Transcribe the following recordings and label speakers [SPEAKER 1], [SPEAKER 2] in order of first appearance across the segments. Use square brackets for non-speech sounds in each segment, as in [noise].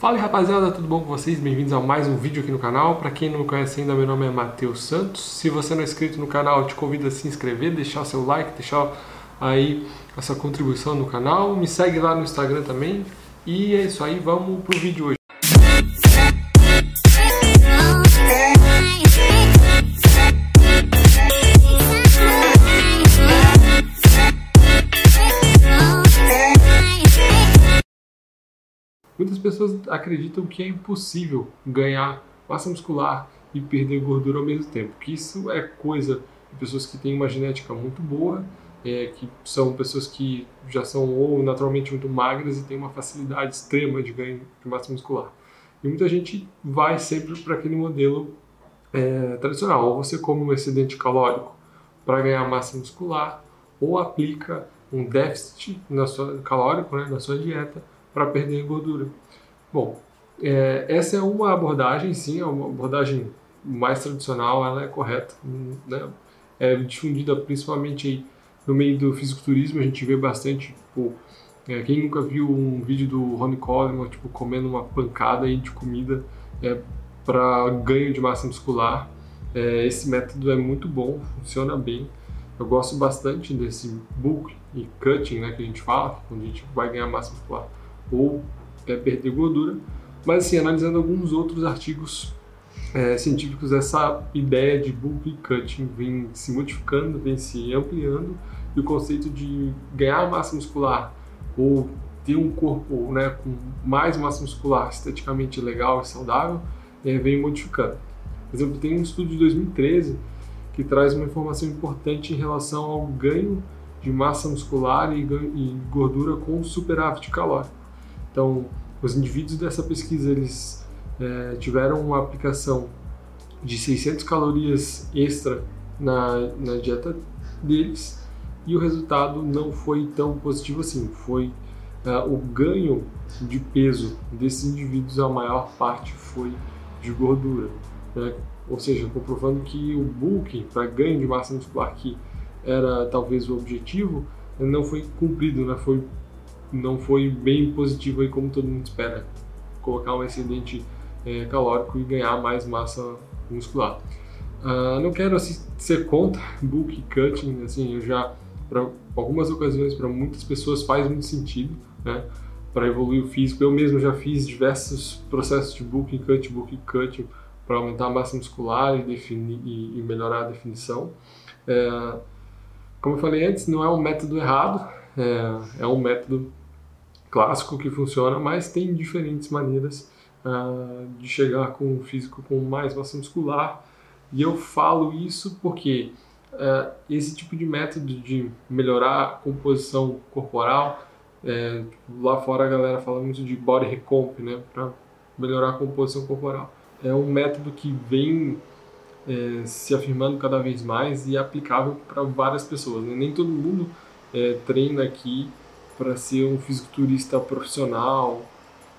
[SPEAKER 1] Fala rapaziada, tudo bom com vocês? Bem-vindos a mais um vídeo aqui no canal. Para quem não me conhece ainda, meu nome é Matheus Santos. Se você não é inscrito no canal, te convido a se inscrever, deixar o seu like, deixar aí a sua contribuição no canal. Me segue lá no Instagram também. E é isso aí, vamos pro vídeo hoje. Muitas pessoas acreditam que é impossível ganhar massa muscular e perder gordura ao mesmo tempo, que isso é coisa de pessoas que têm uma genética muito boa, é, que são pessoas que já são ou naturalmente muito magras e têm uma facilidade extrema de ganho de massa muscular. E muita gente vai sempre para aquele modelo é, tradicional, ou você come um excedente calórico para ganhar massa muscular, ou aplica um déficit na sua, calórico né, na sua dieta para perder gordura. Bom, é, essa é uma abordagem, sim, é uma abordagem mais tradicional, ela é correta, né? é difundida principalmente aí no meio do fisiculturismo, a gente vê bastante, tipo, é, quem nunca viu um vídeo do Ronnie Coleman, tipo, comendo uma pancada aí de comida é, para ganho de massa muscular, é, esse método é muito bom, funciona bem, eu gosto bastante desse bulk e cutting, né, que a gente fala, quando a gente vai ganhar massa muscular ou até perder gordura. Mas assim, analisando alguns outros artigos é, científicos, essa ideia de bulk cutting vem se modificando, vem se ampliando e o conceito de ganhar massa muscular ou ter um corpo né, com mais massa muscular esteticamente legal e saudável é, vem modificando. Por exemplo, tem um estudo de 2013 que traz uma informação importante em relação ao ganho de massa muscular e, e gordura com superávit calórico. Então, os indivíduos dessa pesquisa eles é, tiveram uma aplicação de 600 calorias extra na, na dieta deles e o resultado não foi tão positivo assim. Foi uh, o ganho de peso desses indivíduos, a maior parte foi de gordura. Né? Ou seja, comprovando que o bulking para ganho de massa muscular, que era talvez o objetivo, não foi cumprido, né? foi não foi bem positivo aí como todo mundo espera, colocar um excedente é, calórico e ganhar mais massa muscular. Uh, não quero assim, ser contra bulk cutting, assim, eu já para algumas ocasiões para muitas pessoas faz muito sentido, né? Para evoluir o físico, eu mesmo já fiz diversos processos de bulk cut, bulk cutting para aumentar a massa muscular e, definir, e, e melhorar a definição. É, como eu falei antes, não é um método errado, é, é um método clássico que funciona, mas tem diferentes maneiras uh, de chegar com um físico com mais massa muscular. E eu falo isso porque uh, esse tipo de método de melhorar a composição corporal, é, lá fora a galera fala muito de body recomp, né, para melhorar a composição corporal. É um método que vem é, se afirmando cada vez mais e é aplicável para várias pessoas. Né? Nem todo mundo é, treina aqui para ser um fisiculturista profissional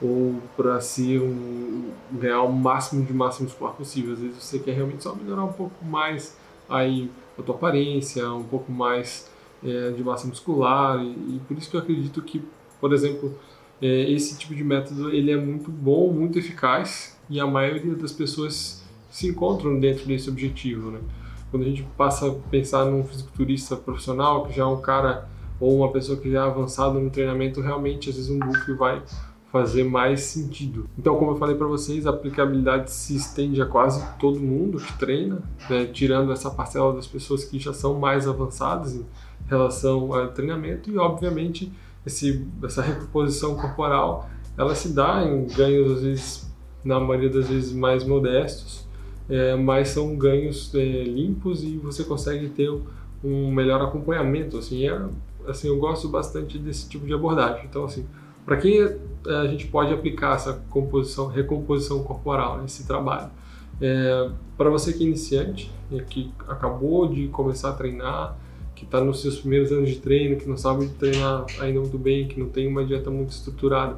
[SPEAKER 1] ou para ser um ganhar o máximo de massa muscular possível. Às vezes você quer realmente só melhorar um pouco mais aí a tua aparência, um pouco mais é, de massa muscular e, e, por isso que eu acredito que, por exemplo, é, esse tipo de método ele é muito bom, muito eficaz e a maioria das pessoas se encontram dentro desse objetivo, né? Quando a gente passa a pensar num fisiculturista profissional que já é um cara ou uma pessoa que já é avançada no treinamento, realmente às vezes um book vai fazer mais sentido. Então, como eu falei para vocês, a aplicabilidade se estende a quase todo mundo que treina, né? tirando essa parcela das pessoas que já são mais avançadas em relação ao treinamento e, obviamente, esse, essa recomposição corporal ela se dá em ganhos às vezes na maioria das vezes mais modestos, é, mas são ganhos é, limpos e você consegue ter um melhor acompanhamento. Assim, é, assim, eu gosto bastante desse tipo de abordagem. Então, assim, para quem é, a gente pode aplicar essa composição, recomposição corporal nesse trabalho? É, para você que é iniciante, é, que acabou de começar a treinar, que está nos seus primeiros anos de treino, que não sabe treinar ainda muito bem, que não tem uma dieta muito estruturada,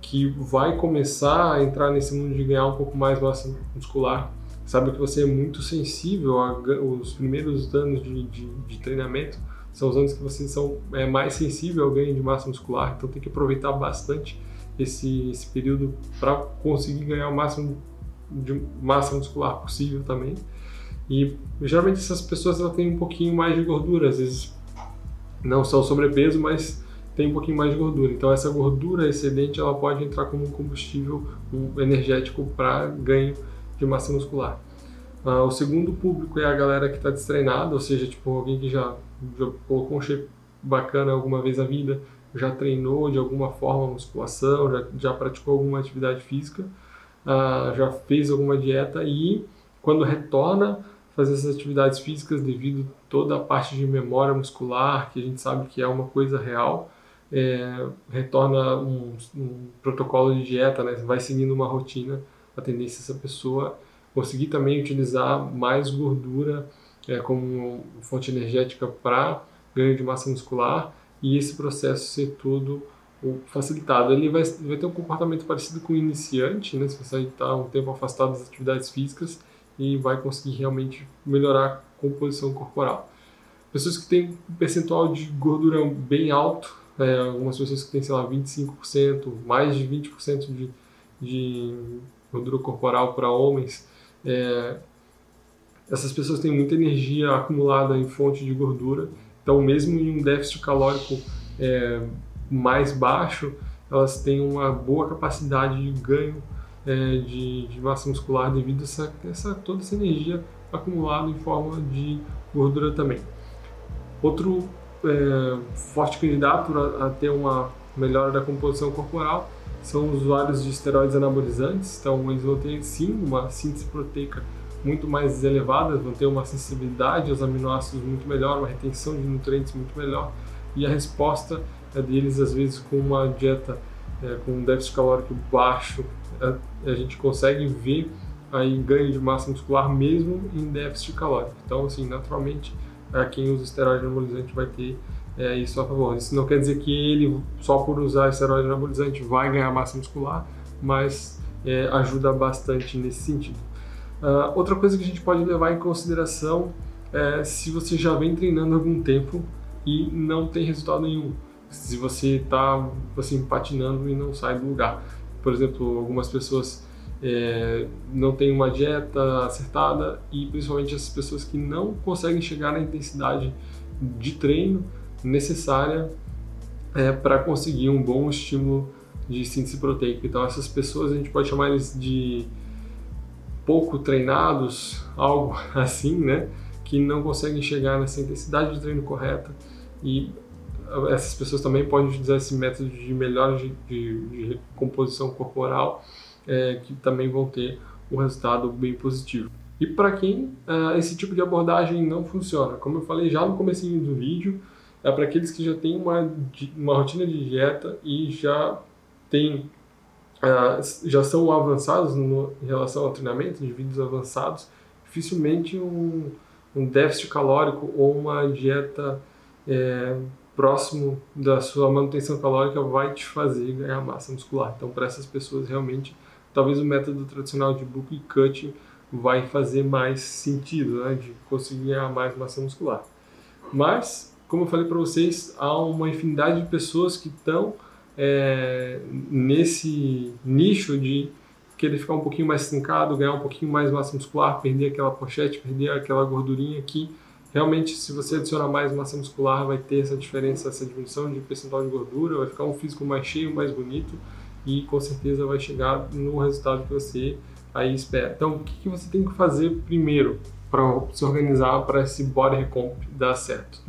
[SPEAKER 1] que vai começar a entrar nesse mundo de ganhar um pouco mais massa muscular, sabe que você é muito sensível aos primeiros anos de, de, de treinamento, são os anos que vocês são é, mais sensíveis ao ganho de massa muscular, então tem que aproveitar bastante esse, esse período para conseguir ganhar o máximo de massa muscular possível também. E geralmente essas pessoas têm um pouquinho mais de gordura, às vezes não são sobrepeso, mas tem um pouquinho mais de gordura. Então essa gordura excedente ela pode entrar como um combustível um energético para ganho de massa muscular. Uh, o segundo público é a galera que está destreinada, ou seja, tipo alguém que já, já colocou um shape bacana alguma vez na vida, já treinou de alguma forma musculação, já, já praticou alguma atividade física, uh, já fez alguma dieta e quando retorna fazer essas atividades físicas devido toda a parte de memória muscular, que a gente sabe que é uma coisa real, é, retorna um, um, protocolo de dieta, né? vai seguindo uma rotina, a tendência é essa pessoa conseguir também utilizar mais gordura é, como fonte energética para ganho de massa muscular e esse processo ser todo facilitado. Ele vai, vai ter um comportamento parecido com o iniciante, né? se você está um tempo afastado das atividades físicas, e vai conseguir realmente melhorar a composição corporal. Pessoas que têm um percentual de gordura bem alto, é, algumas pessoas que têm, sei lá, 25%, mais de 20% de, de gordura corporal para homens, é, essas pessoas têm muita energia acumulada em fonte de gordura, então mesmo em um déficit calórico é, mais baixo, elas têm uma boa capacidade de ganho é, de, de, massa muscular devido a essa, essa, toda essa energia acumulada em forma de gordura também. Outro é, forte candidato a, a, ter uma melhora da composição corporal são usuários de esteroides anabolizantes, então eles vão ter sim uma síntese proteica muito mais elevada, vão ter uma sensibilidade aos aminoácidos muito melhor, uma retenção de nutrientes muito melhor e a resposta é deles às vezes com uma dieta é, com um déficit calórico baixo a, a gente consegue ver aí ganho de massa muscular mesmo em déficit calórico. Então, assim, naturalmente, é, quem usa esteroide anabolizante vai ter é, isso a favor. Isso não quer dizer que ele, só por usar esteroide anabolizante, vai ganhar massa muscular, mas é, ajuda bastante nesse sentido. Uh, outra coisa que a gente pode levar em consideração é se você já vem treinando algum tempo e não tem resultado nenhum. Se você está assim, patinando e não sai do lugar por exemplo, algumas pessoas é, não têm uma dieta acertada e principalmente essas pessoas que não conseguem chegar na intensidade de treino necessária é, para conseguir um bom estímulo de síntese proteica. Então essas pessoas a gente pode chamar eles de pouco treinados, algo [laughs] assim, né? Que não conseguem chegar nessa intensidade de treino correta e essas pessoas também podem utilizar esse método de melhora de, de, de composição corporal, é, que também vão ter um resultado bem positivo. E para quem uh, esse tipo de abordagem não funciona, como eu falei já no começo do vídeo, é para aqueles que já têm uma, uma rotina de dieta e já têm uh, já são avançados no, em relação ao treinamento, indivíduos avançados, dificilmente um, um déficit calórico ou uma dieta é, próximo da sua manutenção calórica vai te fazer ganhar massa muscular. Então, para essas pessoas, realmente, talvez o método tradicional de bulk e cut vai fazer mais sentido, né, de conseguir ganhar mais massa muscular. Mas, como eu falei para vocês, há uma infinidade de pessoas que estão é, nesse nicho de querer ficar um pouquinho mais trincado, ganhar um pouquinho mais massa muscular, perder aquela pochete, perder aquela gordurinha aqui realmente, se você adicionar mais massa muscular, vai ter essa diferença, essa diminuição de percentual de gordura, vai ficar um físico mais cheio, mais bonito e com certeza vai chegar no resultado que você aí espera. Então, o que, que você tem que fazer primeiro para se organizar para esse body recomp dar certo?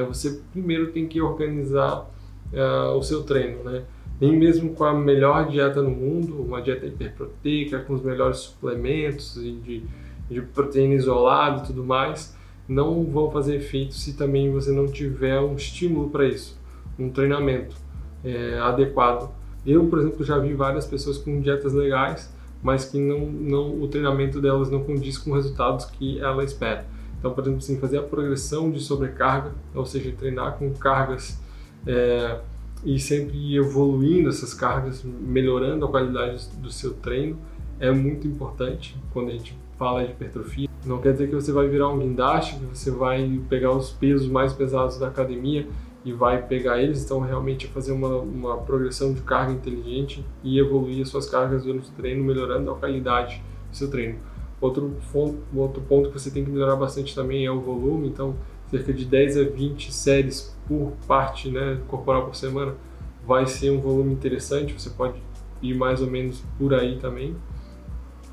[SPEAKER 1] Né? Você primeiro tem que organizar uh, o seu treino, né? Nem mesmo com a melhor dieta no mundo, uma dieta hiperproteica, com os melhores suplementos e de, de proteína isolada e tudo mais, não vão fazer efeito se também você não tiver um estímulo para isso, um treinamento é, adequado. Eu, por exemplo, já vi várias pessoas com dietas legais, mas que não, não, o treinamento delas não condiz com os resultados que ela espera. Então, por exemplo, assim, fazer a progressão de sobrecarga, ou seja, treinar com cargas é, e sempre evoluindo essas cargas, melhorando a qualidade do seu treino, é muito importante quando a gente fala de hipertrofia. Não quer dizer que você vai virar um guindaste, que você vai pegar os pesos mais pesados da academia e vai pegar eles, então realmente é fazer uma, uma progressão de carga inteligente e evoluir as suas cargas durante o treino, melhorando a qualidade do seu treino. Outro, outro ponto que você tem que melhorar bastante também é o volume, então cerca de 10 a 20 séries por parte né, corporal por semana vai ser um volume interessante, você pode ir mais ou menos por aí também.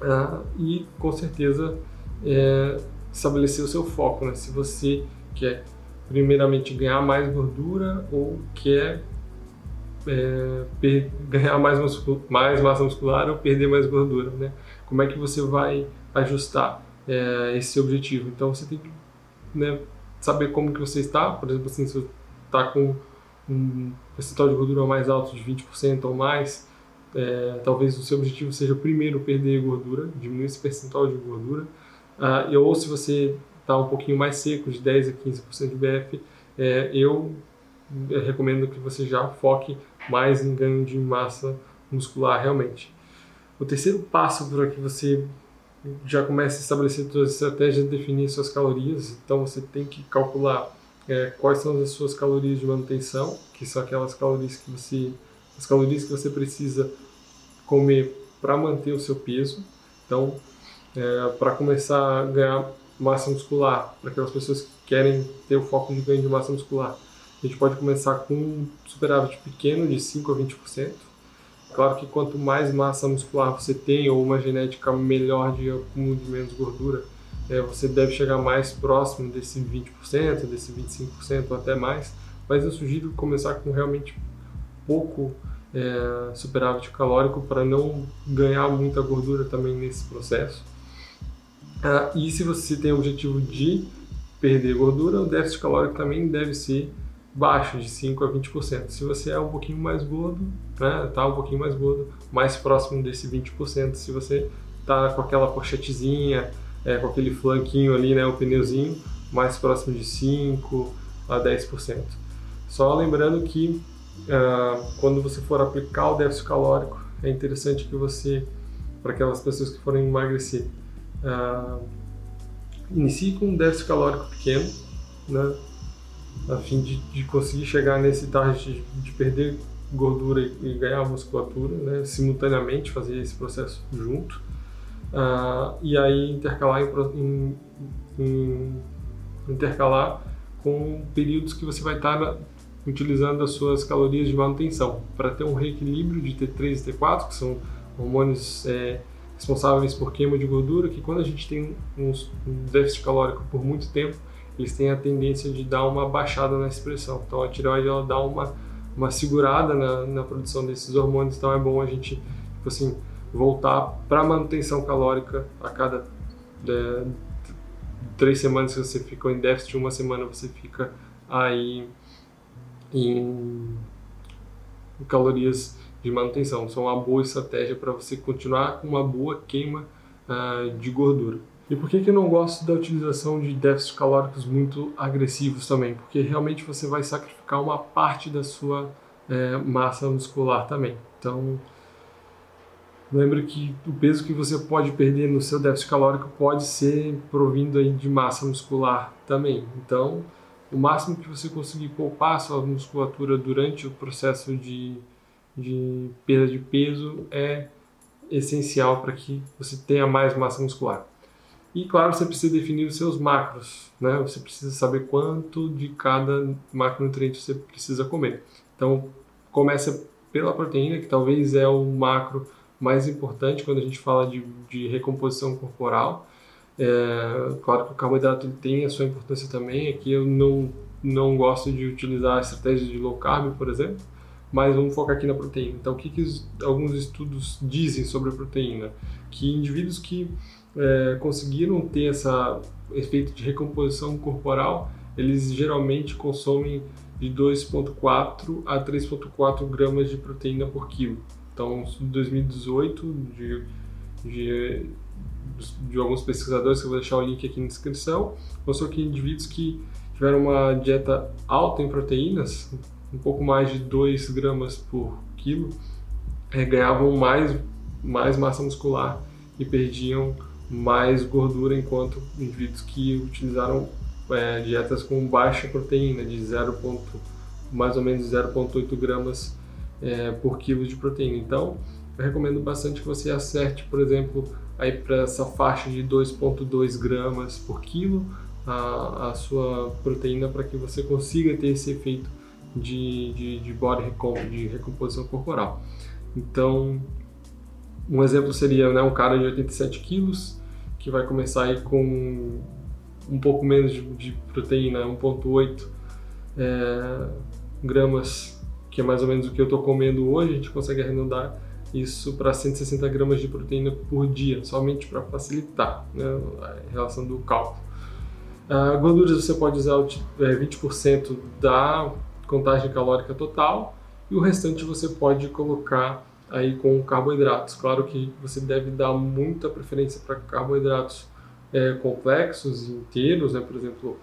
[SPEAKER 1] Ah, e com certeza é, estabelecer o seu foco, né? se você quer primeiramente ganhar mais gordura ou quer é, ganhar mais, mais massa muscular ou perder mais gordura, né? Como é que você vai ajustar é, esse objetivo? Então você tem que né, saber como que você está, por exemplo, assim, se você está com um percentual de gordura mais alto de 20% ou mais, é, talvez o seu objetivo seja primeiro perder gordura, diminuir esse percentual de gordura, ah, ou se você está um pouquinho mais seco, de 10 a 15% de BF, é, eu recomendo que você já foque mais em ganho de massa muscular realmente. O terceiro passo para que você já comece a estabelecer suas estratégias de definir suas calorias, então você tem que calcular é, quais são as suas calorias de manutenção, que são aquelas calorias que você as calorias que você precisa comer para manter o seu peso. Então, é, para começar a ganhar massa muscular, para aquelas pessoas que querem ter o foco de ganho de massa muscular. A gente pode começar com um superávit pequeno de 5 a 20%. Claro que quanto mais massa muscular você tem ou uma genética melhor de acúmulo de menos gordura, é, você deve chegar mais próximo desse 20%, desse 25% ou até mais. Mas eu sugiro começar com realmente pouco é, superávit calórico para não ganhar muita gordura também nesse processo. Ah, e se você tem o objetivo de perder gordura, o déficit calórico também deve ser baixo, de 5 a 20%. Se você é um pouquinho mais gordo, né, tá um pouquinho mais gordo, mais próximo desse 20%. Se você tá com aquela pochetezinha, é, com aquele flanquinho ali, né, o pneuzinho, mais próximo de 5 a 10%. Só lembrando que uh, quando você for aplicar o déficit calórico, é interessante que você, para aquelas pessoas que forem emagrecer, Uh, inicie com um déficit calórico pequeno, né, a fim de, de conseguir chegar nesse target de, de perder gordura e, e, ganhar musculatura, né, simultaneamente fazer esse processo junto, uh, e aí intercalar em, em, em, intercalar com períodos que você vai estar na, utilizando as suas calorias de manutenção. Para ter um reequilíbrio de T3 e T4, que são hormônios é, responsáveis por queima de gordura, que quando a gente tem um déficit calórico por muito tempo, eles têm a tendência de dar uma baixada na expressão. Então a tireoide ela dá uma, uma segurada na, na produção desses hormônios, então é bom a gente tipo assim, voltar para a manutenção calórica a cada é, três semanas que você ficou em déficit, uma semana você fica aí em calorias de manutenção. São uma boa estratégia para você continuar com uma boa queima uh, de gordura. E por que, que eu não gosto da utilização de déficits calóricos muito agressivos também? Porque realmente você vai sacrificar uma parte da sua é, massa muscular também. Então, lembre que o peso que você pode perder no seu déficit calórico pode ser provindo aí de massa muscular também. Então, o máximo que você conseguir poupar sua musculatura durante o processo de de perda de peso é essencial para que você tenha mais massa muscular. E claro, você precisa definir os seus macros, né? Você precisa saber quanto de cada macronutriente você precisa comer. Então, começa pela proteína, que talvez é o macro mais importante quando a gente fala de, de recomposição corporal. É, claro que o carboidrato tem a sua importância também. Aqui eu não, não gosto de utilizar a estratégia de low carb, por exemplo, mas vamos focar aqui na proteína. Então, o que, que alguns estudos dizem sobre a proteína? Que indivíduos que é, conseguiram ter esse efeito de recomposição corporal, eles geralmente consomem de 2,4 a 3,4 gramas de proteína por quilo. Então, em 2018, de, de, de, alguns pesquisadores, que eu vou deixar o link aqui na descrição, mostrou que indivíduos que tiveram uma dieta alta em proteínas, um pouco mais de 2 gramas por quilo, é, ganhavam mais, mais massa muscular e perdiam mais gordura, enquanto indivíduos que utilizaram é, dietas com baixa proteína, de 0,2 mais ou menos 0,8 gramas é, por quilo de proteína. Então, eu recomendo bastante que você acerte, por exemplo, aí para essa faixa de 2,2 gramas por quilo a, a sua proteína para que você consiga ter esse efeito de, de, de body de recomposição corporal. Então, um exemplo seria né, um cara de 87 quilos que vai começar aí com um pouco menos de, de proteína, 1,8 é, gramas, que é mais ou menos o que eu estou comendo hoje, a gente consegue arredondar isso para 160 gramas de proteína por dia, somente para facilitar né, a relação do cálculo. Uh, gorduras você pode usar 20% é, da contagem calórica total e o restante você pode colocar aí com carboidratos. Claro que você deve dar muita preferência para carboidratos é, complexos e inteiros, né? por exemplo,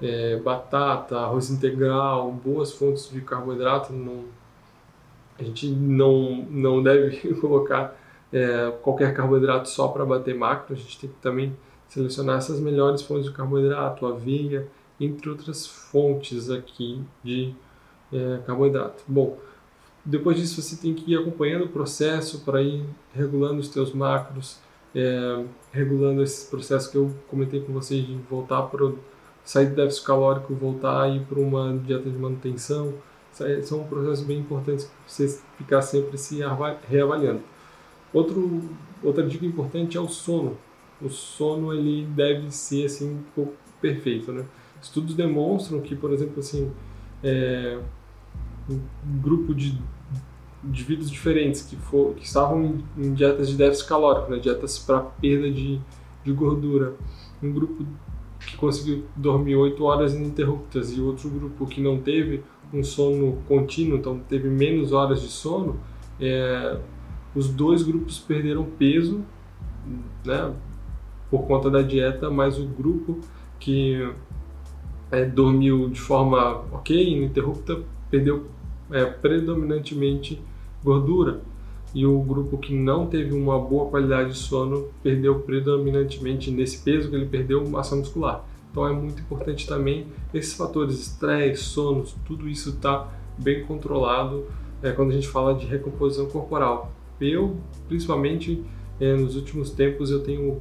[SPEAKER 1] é, batata, arroz integral, boas fontes de carboidrato. Não, a gente não, não deve [laughs] colocar é, qualquer carboidrato só para bater macro, a gente tem que também selecionar essas melhores fontes de carboidrato, aveia, entre outras fontes aqui de é, carboidrato. Bom, depois disso você tem que ir acompanhando o processo para ir regulando os teus macros, é, regulando esse processo que eu comentei com vocês de voltar para sair do déficit calórico, voltar e ir para uma dieta de manutenção. São processos bem importantes para você ficar sempre se reavaliando. Outro, outra dica importante é o sono. O sono ele deve ser assim perfeito, né? Estudos demonstram que, por exemplo, assim, é, um grupo de indivíduos diferentes que, for, que estavam em, dietas de déficit calórico, né, dietas para perda de, de gordura. Um grupo que conseguiu dormir 8 horas ininterruptas e outro grupo que não teve um sono contínuo, então teve menos horas de sono, é, os dois grupos perderam peso né, por conta da dieta, mas o grupo que é, dormiu de forma ok, ininterrupta, perdeu é, predominantemente gordura. E o grupo que não teve uma boa qualidade de sono perdeu predominantemente nesse peso que ele perdeu massa muscular. Então é muito importante também esses fatores, estresse, sono, tudo isso está bem controlado é, quando a gente fala de recomposição corporal. Eu, principalmente é, nos últimos tempos, eu tenho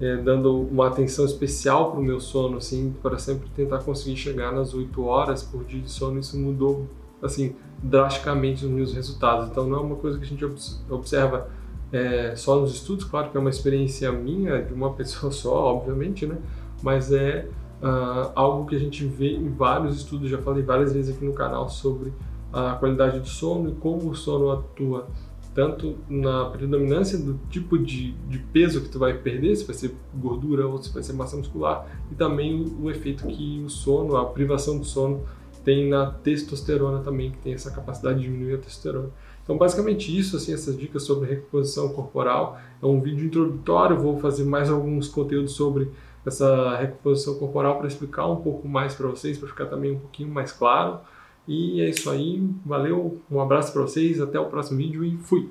[SPEAKER 1] é, dando uma atenção especial para o meu sono, assim, para sempre tentar conseguir chegar nas 8 horas por dia de sono. Isso mudou assim drasticamente os meus resultados. Então não é uma coisa que a gente observa é, só nos estudos, claro que é uma experiência minha, de uma [laughs] pessoa só, obviamente, né? Mas é uh, algo que a gente vê em vários estudos, já falei várias vezes aqui no canal sobre a qualidade do sono e como o sono atua tanto na predominância do tipo de, de peso que tu vai perder, se vai ser gordura ou se vai ser massa muscular, e também o efeito que o sono, a privação do sono tem na testosterona também, que tem essa capacidade de diminuir a testosterona. Então, basicamente isso, assim, essas dicas sobre recomposição corporal. É um vídeo introdutório, vou fazer mais alguns conteúdos sobre essa recomposição corporal para explicar um pouco mais para vocês, para ficar também um pouquinho mais claro. E é isso aí, valeu, um abraço para vocês, até o próximo vídeo e fui!